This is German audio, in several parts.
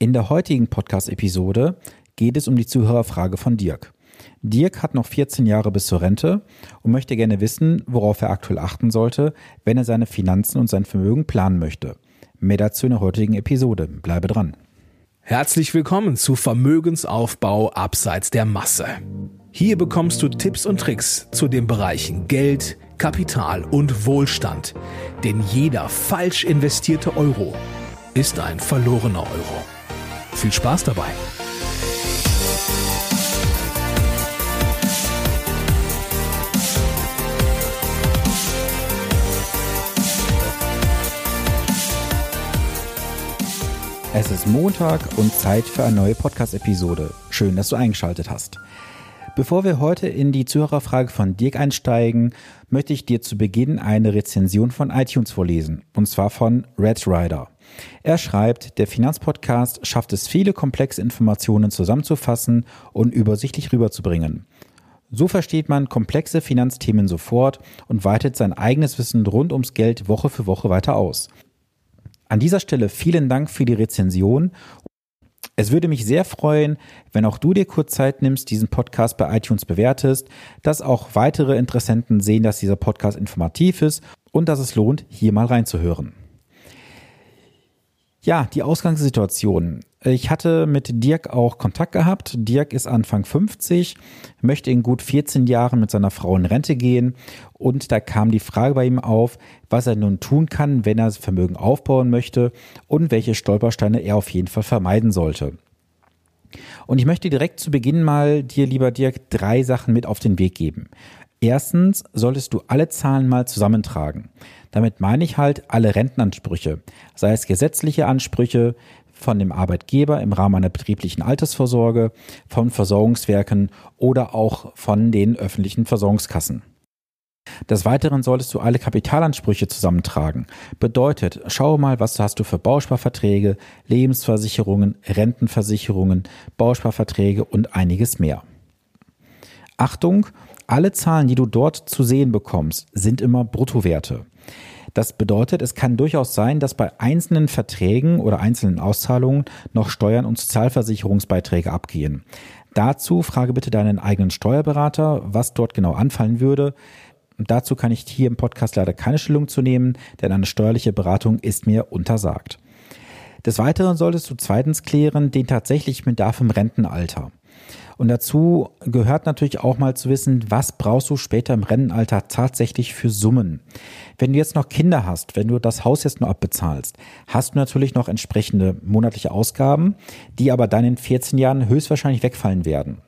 In der heutigen Podcast-Episode geht es um die Zuhörerfrage von Dirk. Dirk hat noch 14 Jahre bis zur Rente und möchte gerne wissen, worauf er aktuell achten sollte, wenn er seine Finanzen und sein Vermögen planen möchte. Mehr dazu in der heutigen Episode. Bleibe dran. Herzlich willkommen zu Vermögensaufbau abseits der Masse. Hier bekommst du Tipps und Tricks zu den Bereichen Geld, Kapital und Wohlstand. Denn jeder falsch investierte Euro ist ein verlorener Euro. Viel Spaß dabei! Es ist Montag und Zeit für eine neue Podcast-Episode. Schön, dass du eingeschaltet hast. Bevor wir heute in die Zuhörerfrage von Dirk einsteigen, möchte ich dir zu Beginn eine Rezension von iTunes vorlesen, und zwar von Red Rider. Er schreibt, der Finanzpodcast schafft es, viele komplexe Informationen zusammenzufassen und übersichtlich rüberzubringen. So versteht man komplexe Finanzthemen sofort und weitet sein eigenes Wissen rund ums Geld Woche für Woche weiter aus. An dieser Stelle vielen Dank für die Rezension. Es würde mich sehr freuen, wenn auch du dir kurz Zeit nimmst, diesen Podcast bei iTunes bewertest, dass auch weitere Interessenten sehen, dass dieser Podcast informativ ist und dass es lohnt, hier mal reinzuhören. Ja, die Ausgangssituation. Ich hatte mit Dirk auch Kontakt gehabt. Dirk ist Anfang 50, möchte in gut 14 Jahren mit seiner Frau in Rente gehen. Und da kam die Frage bei ihm auf, was er nun tun kann, wenn er Vermögen aufbauen möchte und welche Stolpersteine er auf jeden Fall vermeiden sollte. Und ich möchte direkt zu Beginn mal dir, lieber Dirk, drei Sachen mit auf den Weg geben. Erstens solltest du alle Zahlen mal zusammentragen. Damit meine ich halt alle Rentenansprüche, sei es gesetzliche Ansprüche von dem Arbeitgeber im Rahmen einer betrieblichen Altersvorsorge, von Versorgungswerken oder auch von den öffentlichen Versorgungskassen. Des Weiteren solltest du alle Kapitalansprüche zusammentragen. Bedeutet, schau mal, was hast du für Bausparverträge, Lebensversicherungen, Rentenversicherungen, Bausparverträge und einiges mehr. Achtung, alle Zahlen, die du dort zu sehen bekommst, sind immer Bruttowerte. Das bedeutet, es kann durchaus sein, dass bei einzelnen Verträgen oder einzelnen Auszahlungen noch Steuern und Sozialversicherungsbeiträge abgehen. Dazu frage bitte deinen eigenen Steuerberater, was dort genau anfallen würde. dazu kann ich hier im Podcast leider keine Stellung zu nehmen, denn eine steuerliche Beratung ist mir untersagt. Des Weiteren solltest du zweitens klären den tatsächlichen Bedarf im Rentenalter. Und dazu gehört natürlich auch mal zu wissen, was brauchst du später im Rennenalter tatsächlich für Summen. Wenn du jetzt noch Kinder hast, wenn du das Haus jetzt nur abbezahlst, hast du natürlich noch entsprechende monatliche Ausgaben, die aber dann in 14 Jahren höchstwahrscheinlich wegfallen werden.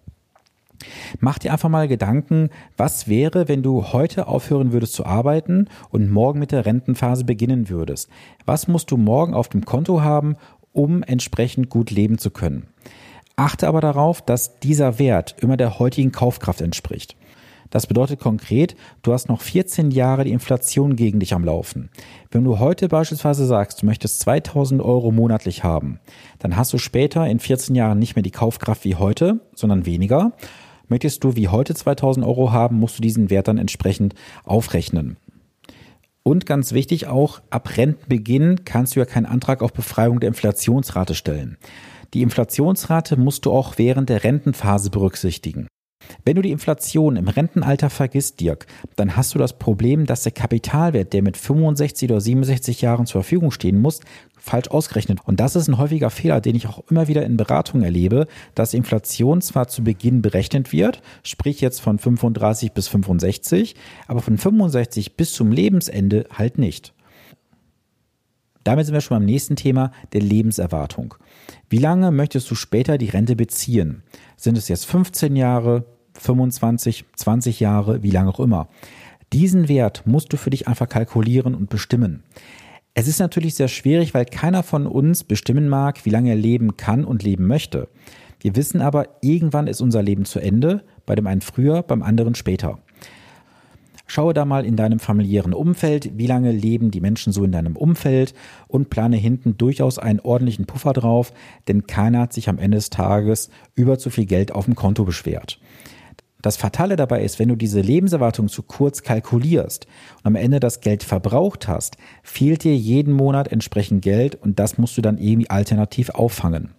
Mach dir einfach mal Gedanken, was wäre, wenn du heute aufhören würdest zu arbeiten und morgen mit der Rentenphase beginnen würdest? Was musst du morgen auf dem Konto haben, um entsprechend gut leben zu können? Achte aber darauf, dass dieser Wert immer der heutigen Kaufkraft entspricht. Das bedeutet konkret, du hast noch 14 Jahre die Inflation gegen dich am Laufen. Wenn du heute beispielsweise sagst, du möchtest 2000 Euro monatlich haben, dann hast du später in 14 Jahren nicht mehr die Kaufkraft wie heute, sondern weniger. Möchtest du wie heute 2000 Euro haben, musst du diesen Wert dann entsprechend aufrechnen. Und ganz wichtig auch, ab Rentenbeginn kannst du ja keinen Antrag auf Befreiung der Inflationsrate stellen. Die Inflationsrate musst du auch während der Rentenphase berücksichtigen. Wenn du die Inflation im Rentenalter vergisst, Dirk, dann hast du das Problem, dass der Kapitalwert, der mit 65 oder 67 Jahren zur Verfügung stehen muss, falsch ausgerechnet. Und das ist ein häufiger Fehler, den ich auch immer wieder in Beratungen erlebe, dass Inflation zwar zu Beginn berechnet wird, sprich jetzt von 35 bis 65, aber von 65 bis zum Lebensende halt nicht. Damit sind wir schon beim nächsten Thema, der Lebenserwartung. Wie lange möchtest du später die Rente beziehen? Sind es jetzt 15 Jahre, 25, 20 Jahre, wie lange auch immer? Diesen Wert musst du für dich einfach kalkulieren und bestimmen. Es ist natürlich sehr schwierig, weil keiner von uns bestimmen mag, wie lange er leben kann und leben möchte. Wir wissen aber, irgendwann ist unser Leben zu Ende, bei dem einen früher, beim anderen später. Schaue da mal in deinem familiären Umfeld, wie lange leben die Menschen so in deinem Umfeld und plane hinten durchaus einen ordentlichen Puffer drauf, denn keiner hat sich am Ende des Tages über zu viel Geld auf dem Konto beschwert. Das Fatale dabei ist, wenn du diese Lebenserwartung zu kurz kalkulierst und am Ende das Geld verbraucht hast, fehlt dir jeden Monat entsprechend Geld und das musst du dann irgendwie alternativ auffangen.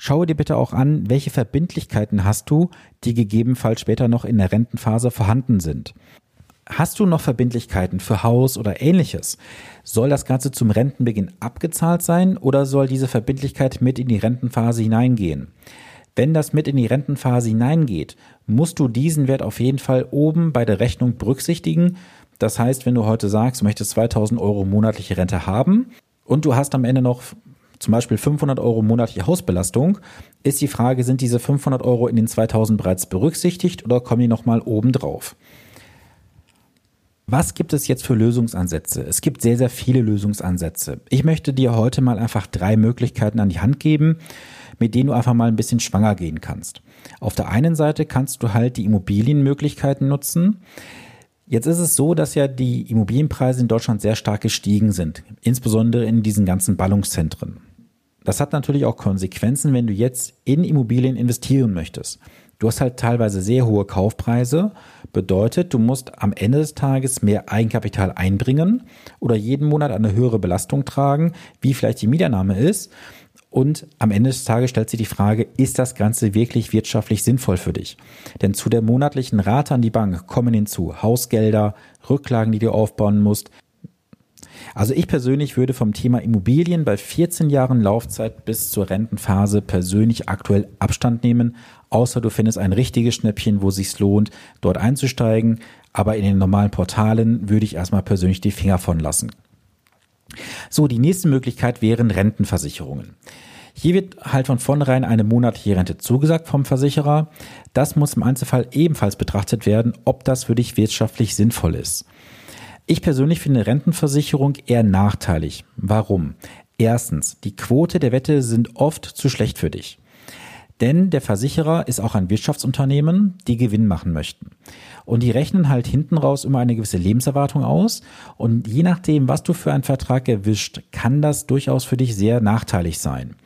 Schaue dir bitte auch an, welche Verbindlichkeiten hast du, die gegebenenfalls später noch in der Rentenphase vorhanden sind. Hast du noch Verbindlichkeiten für Haus oder ähnliches? Soll das Ganze zum Rentenbeginn abgezahlt sein oder soll diese Verbindlichkeit mit in die Rentenphase hineingehen? Wenn das mit in die Rentenphase hineingeht, musst du diesen Wert auf jeden Fall oben bei der Rechnung berücksichtigen. Das heißt, wenn du heute sagst, du möchtest 2000 Euro monatliche Rente haben und du hast am Ende noch zum Beispiel 500 Euro monatliche Hausbelastung, ist die Frage, sind diese 500 Euro in den 2000 bereits berücksichtigt oder kommen die nochmal oben drauf? Was gibt es jetzt für Lösungsansätze? Es gibt sehr, sehr viele Lösungsansätze. Ich möchte dir heute mal einfach drei Möglichkeiten an die Hand geben, mit denen du einfach mal ein bisschen schwanger gehen kannst. Auf der einen Seite kannst du halt die Immobilienmöglichkeiten nutzen. Jetzt ist es so, dass ja die Immobilienpreise in Deutschland sehr stark gestiegen sind, insbesondere in diesen ganzen Ballungszentren. Das hat natürlich auch Konsequenzen, wenn du jetzt in Immobilien investieren möchtest. Du hast halt teilweise sehr hohe Kaufpreise, bedeutet, du musst am Ende des Tages mehr Eigenkapital einbringen oder jeden Monat eine höhere Belastung tragen, wie vielleicht die Mieternahme ist. Und am Ende des Tages stellt sich die Frage, ist das Ganze wirklich wirtschaftlich sinnvoll für dich? Denn zu der monatlichen Rate an die Bank kommen hinzu Hausgelder, Rücklagen, die du aufbauen musst. Also ich persönlich würde vom Thema Immobilien bei 14 Jahren Laufzeit bis zur Rentenphase persönlich aktuell Abstand nehmen, außer du findest ein richtiges Schnäppchen, wo sich's lohnt, dort einzusteigen. Aber in den normalen Portalen würde ich erstmal persönlich die Finger von lassen. So, die nächste Möglichkeit wären Rentenversicherungen. Hier wird halt von vornherein eine monatliche Rente zugesagt vom Versicherer. Das muss im Einzelfall ebenfalls betrachtet werden, ob das für dich wirtschaftlich sinnvoll ist. Ich persönlich finde Rentenversicherung eher nachteilig. Warum? Erstens, die Quote der Wette sind oft zu schlecht für dich. Denn der Versicherer ist auch ein Wirtschaftsunternehmen, die Gewinn machen möchten. Und die rechnen halt hinten raus immer eine gewisse Lebenserwartung aus. Und je nachdem, was du für einen Vertrag erwischt, kann das durchaus für dich sehr nachteilig sein.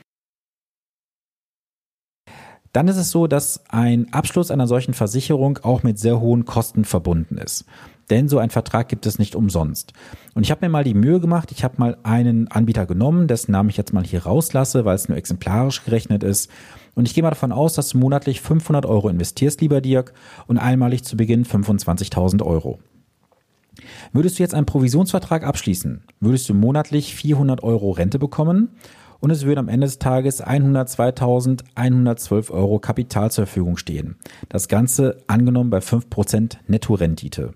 Dann ist es so, dass ein Abschluss einer solchen Versicherung auch mit sehr hohen Kosten verbunden ist. Denn so ein Vertrag gibt es nicht umsonst. Und ich habe mir mal die Mühe gemacht, ich habe mal einen Anbieter genommen, dessen Namen ich jetzt mal hier rauslasse, weil es nur exemplarisch gerechnet ist. Und ich gehe mal davon aus, dass du monatlich 500 Euro investierst, lieber Dirk, und einmalig zu Beginn 25.000 Euro. Würdest du jetzt einen Provisionsvertrag abschließen, würdest du monatlich 400 Euro Rente bekommen und es würde am Ende des Tages 102.112 Euro Kapital zur Verfügung stehen. Das Ganze angenommen bei 5% Nettorendite.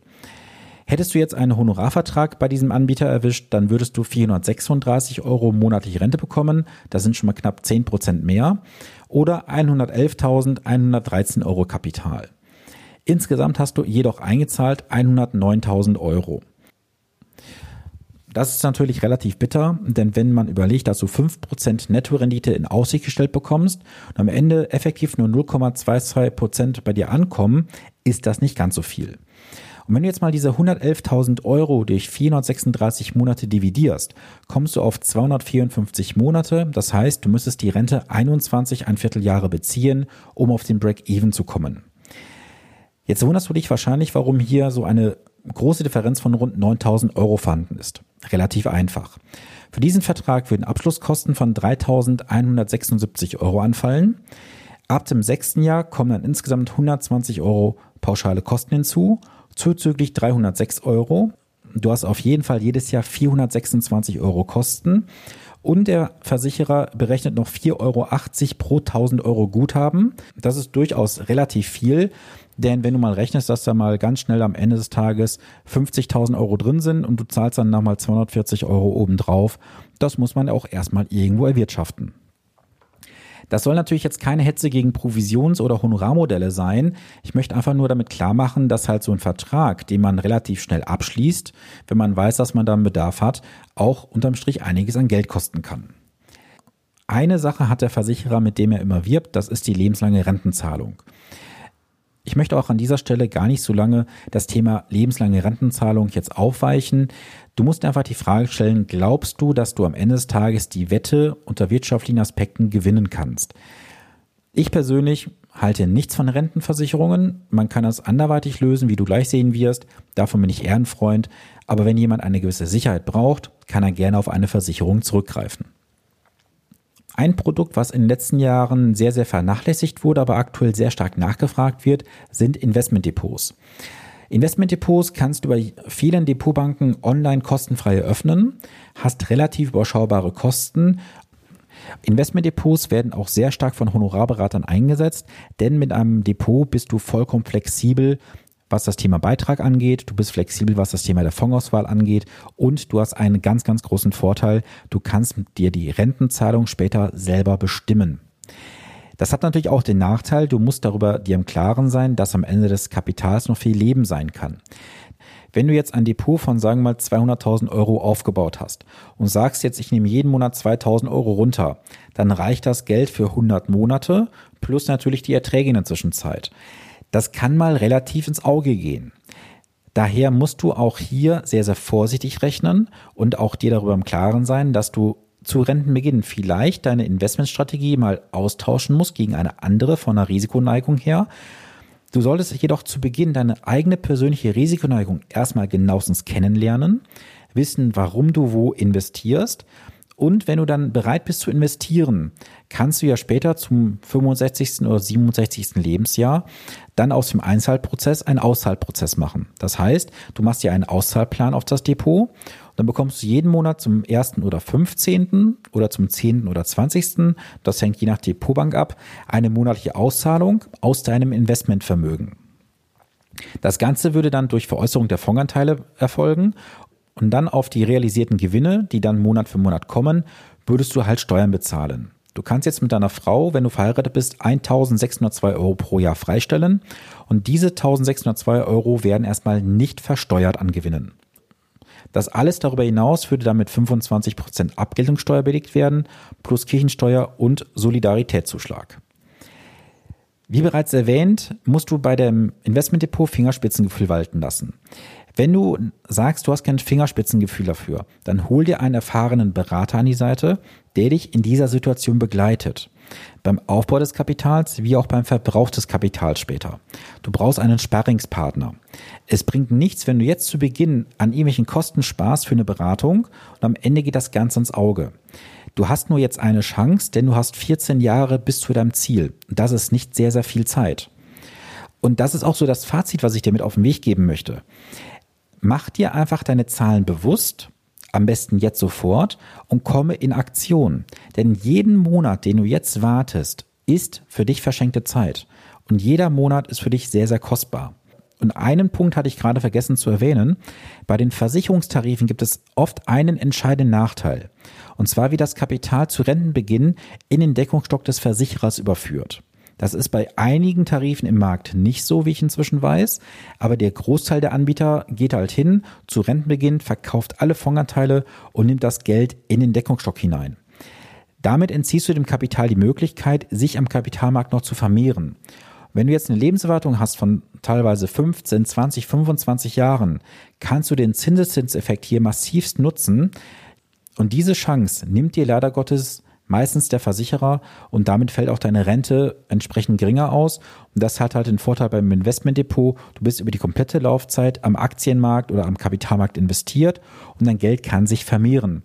Hättest du jetzt einen Honorarvertrag bei diesem Anbieter erwischt, dann würdest du 436 Euro monatliche Rente bekommen. Das sind schon mal knapp 10% mehr. Oder 111.113 Euro Kapital. Insgesamt hast du jedoch eingezahlt 109.000 Euro. Das ist natürlich relativ bitter, denn wenn man überlegt, dass du 5% Nettorendite in Aussicht gestellt bekommst und am Ende effektiv nur 0,22% bei dir ankommen, ist das nicht ganz so viel. Und wenn du jetzt mal diese 111.000 Euro durch 436 Monate dividierst, kommst du auf 254 Monate. Das heißt, du müsstest die Rente 21 ein Vierteljahre beziehen, um auf den Break-Even zu kommen. Jetzt wunderst du dich wahrscheinlich, warum hier so eine große Differenz von rund 9000 Euro vorhanden ist. Relativ einfach. Für diesen Vertrag würden Abschlusskosten von 3176 Euro anfallen. Ab dem sechsten Jahr kommen dann insgesamt 120 Euro pauschale Kosten hinzu zuzüglich 306 Euro. Du hast auf jeden Fall jedes Jahr 426 Euro Kosten. Und der Versicherer berechnet noch 4,80 Euro pro 1000 Euro Guthaben. Das ist durchaus relativ viel. Denn wenn du mal rechnest, dass da mal ganz schnell am Ende des Tages 50.000 Euro drin sind und du zahlst dann nochmal 240 Euro obendrauf, das muss man auch erstmal irgendwo erwirtschaften. Das soll natürlich jetzt keine Hetze gegen Provisions- oder Honorarmodelle sein. Ich möchte einfach nur damit klar machen, dass halt so ein Vertrag, den man relativ schnell abschließt, wenn man weiß, dass man da einen Bedarf hat, auch unterm Strich einiges an Geld kosten kann. Eine Sache hat der Versicherer, mit dem er immer wirbt, das ist die lebenslange Rentenzahlung. Ich möchte auch an dieser Stelle gar nicht so lange das Thema lebenslange Rentenzahlung jetzt aufweichen. Du musst einfach die Frage stellen, glaubst du, dass du am Ende des Tages die Wette unter wirtschaftlichen Aspekten gewinnen kannst? Ich persönlich halte nichts von Rentenversicherungen. Man kann das anderweitig lösen, wie du gleich sehen wirst. Davon bin ich eher ein Freund. Aber wenn jemand eine gewisse Sicherheit braucht, kann er gerne auf eine Versicherung zurückgreifen. Ein Produkt, was in den letzten Jahren sehr, sehr vernachlässigt wurde, aber aktuell sehr stark nachgefragt wird, sind Investmentdepots. Investmentdepots kannst du bei vielen Depotbanken online kostenfrei eröffnen, hast relativ überschaubare Kosten. Investmentdepots werden auch sehr stark von Honorarberatern eingesetzt, denn mit einem Depot bist du vollkommen flexibel, was das Thema Beitrag angeht, du bist flexibel, was das Thema der Fondsauswahl angeht und du hast einen ganz, ganz großen Vorteil, du kannst dir die Rentenzahlung später selber bestimmen. Das hat natürlich auch den Nachteil, du musst darüber dir im Klaren sein, dass am Ende des Kapitals noch viel Leben sein kann. Wenn du jetzt ein Depot von, sagen wir mal, 200.000 Euro aufgebaut hast und sagst jetzt, ich nehme jeden Monat 2.000 Euro runter, dann reicht das Geld für 100 Monate plus natürlich die Erträge in der Zwischenzeit. Das kann mal relativ ins Auge gehen. Daher musst du auch hier sehr, sehr vorsichtig rechnen und auch dir darüber im Klaren sein, dass du zu Rentenbeginn vielleicht deine Investmentstrategie mal austauschen musst gegen eine andere von der Risikoneigung her. Du solltest jedoch zu Beginn deine eigene persönliche Risikoneigung erstmal genauestens kennenlernen, wissen, warum du wo investierst und wenn du dann bereit bist zu investieren, kannst du ja später zum 65. oder 67. Lebensjahr dann aus dem Einzahlprozess einen Auszahlprozess machen. Das heißt, du machst dir einen Auszahlplan auf das Depot dann bekommst du jeden Monat zum 1. oder 15. oder zum 10. oder 20. Das hängt je nach Depotbank ab, eine monatliche Auszahlung aus deinem Investmentvermögen. Das Ganze würde dann durch Veräußerung der Fondsanteile erfolgen und dann auf die realisierten Gewinne, die dann Monat für Monat kommen, würdest du halt Steuern bezahlen. Du kannst jetzt mit deiner Frau, wenn du verheiratet bist, 1602 Euro pro Jahr freistellen und diese 1602 Euro werden erstmal nicht versteuert an Gewinnen. Das alles darüber hinaus würde dann mit 25 Prozent Abgeltungssteuer belegt werden, plus Kirchensteuer und Solidaritätszuschlag. Wie bereits erwähnt, musst du bei dem Investmentdepot Fingerspitzengefühl walten lassen. Wenn du sagst, du hast kein Fingerspitzengefühl dafür, dann hol dir einen erfahrenen Berater an die Seite, der dich in dieser Situation begleitet. Beim Aufbau des Kapitals wie auch beim Verbrauch des Kapitals später. Du brauchst einen Sparringspartner. Es bringt nichts, wenn du jetzt zu Beginn an irgendwelchen Kosten sparst für eine Beratung und am Ende geht das Ganze ins Auge. Du hast nur jetzt eine Chance, denn du hast 14 Jahre bis zu deinem Ziel. Das ist nicht sehr, sehr viel Zeit. Und das ist auch so das Fazit, was ich dir mit auf den Weg geben möchte. Mach dir einfach deine Zahlen bewusst am besten jetzt sofort und komme in Aktion. Denn jeden Monat, den du jetzt wartest, ist für dich verschenkte Zeit. Und jeder Monat ist für dich sehr, sehr kostbar. Und einen Punkt hatte ich gerade vergessen zu erwähnen. Bei den Versicherungstarifen gibt es oft einen entscheidenden Nachteil. Und zwar, wie das Kapital zu Rentenbeginn in den Deckungsstock des Versicherers überführt. Das ist bei einigen Tarifen im Markt nicht so, wie ich inzwischen weiß, aber der Großteil der Anbieter geht halt hin zu Rentenbeginn, verkauft alle Fondsanteile und nimmt das Geld in den Deckungsstock hinein. Damit entziehst du dem Kapital die Möglichkeit, sich am Kapitalmarkt noch zu vermehren. Wenn du jetzt eine Lebenserwartung hast von teilweise 15, 20, 25 Jahren, kannst du den Zinseszinseffekt hier massivst nutzen. Und diese Chance nimmt dir leider Gottes meistens der Versicherer und damit fällt auch deine Rente entsprechend geringer aus. Und das hat halt den Vorteil beim Investmentdepot. Du bist über die komplette Laufzeit am Aktienmarkt oder am Kapitalmarkt investiert und dein Geld kann sich vermehren.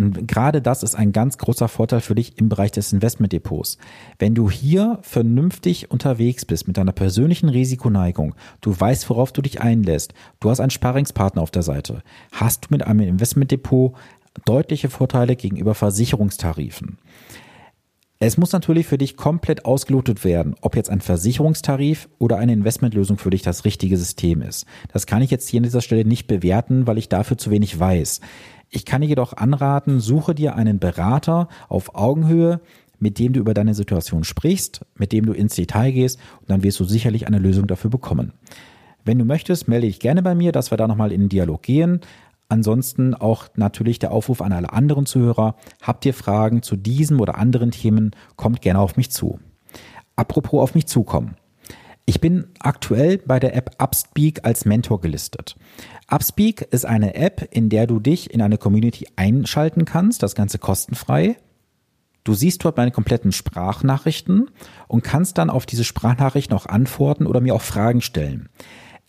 Und gerade das ist ein ganz großer Vorteil für dich im Bereich des Investmentdepots. Wenn du hier vernünftig unterwegs bist mit deiner persönlichen Risikoneigung, du weißt, worauf du dich einlässt, du hast einen Sparingspartner auf der Seite, hast du mit einem Investmentdepot deutliche Vorteile gegenüber Versicherungstarifen. Es muss natürlich für dich komplett ausgelotet werden, ob jetzt ein Versicherungstarif oder eine Investmentlösung für dich das richtige System ist. Das kann ich jetzt hier an dieser Stelle nicht bewerten, weil ich dafür zu wenig weiß. Ich kann dir jedoch anraten, suche dir einen Berater auf Augenhöhe, mit dem du über deine Situation sprichst, mit dem du ins Detail gehst und dann wirst du sicherlich eine Lösung dafür bekommen. Wenn du möchtest, melde dich gerne bei mir, dass wir da nochmal in den Dialog gehen. Ansonsten auch natürlich der Aufruf an alle anderen Zuhörer. Habt ihr Fragen zu diesem oder anderen Themen, kommt gerne auf mich zu. Apropos auf mich zukommen. Ich bin aktuell bei der App Upspeak als Mentor gelistet. Upspeak ist eine App, in der du dich in eine Community einschalten kannst, das Ganze kostenfrei. Du siehst dort meine kompletten Sprachnachrichten und kannst dann auf diese Sprachnachrichten auch antworten oder mir auch Fragen stellen.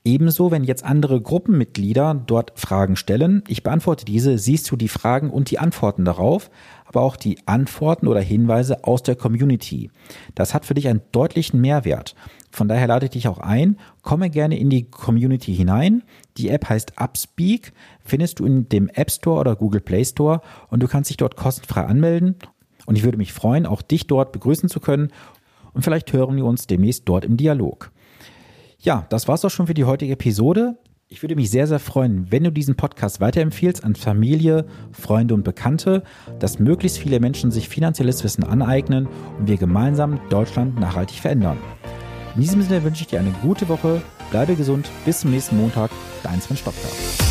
Ebenso, wenn jetzt andere Gruppenmitglieder dort Fragen stellen, ich beantworte diese, siehst du die Fragen und die Antworten darauf, aber auch die Antworten oder Hinweise aus der Community. Das hat für dich einen deutlichen Mehrwert. Von daher lade ich dich auch ein, komme gerne in die Community hinein. Die App heißt Upspeak, findest du in dem App Store oder Google Play Store und du kannst dich dort kostenfrei anmelden. Und ich würde mich freuen, auch dich dort begrüßen zu können und vielleicht hören wir uns demnächst dort im Dialog. Ja, das war's auch schon für die heutige Episode. Ich würde mich sehr, sehr freuen, wenn du diesen Podcast weiterempfiehlst an Familie, Freunde und Bekannte, dass möglichst viele Menschen sich finanzielles Wissen aneignen und wir gemeinsam Deutschland nachhaltig verändern. In diesem Sinne wünsche ich dir eine gute Woche, bleibe gesund, bis zum nächsten Montag, dein Sven Stockberg.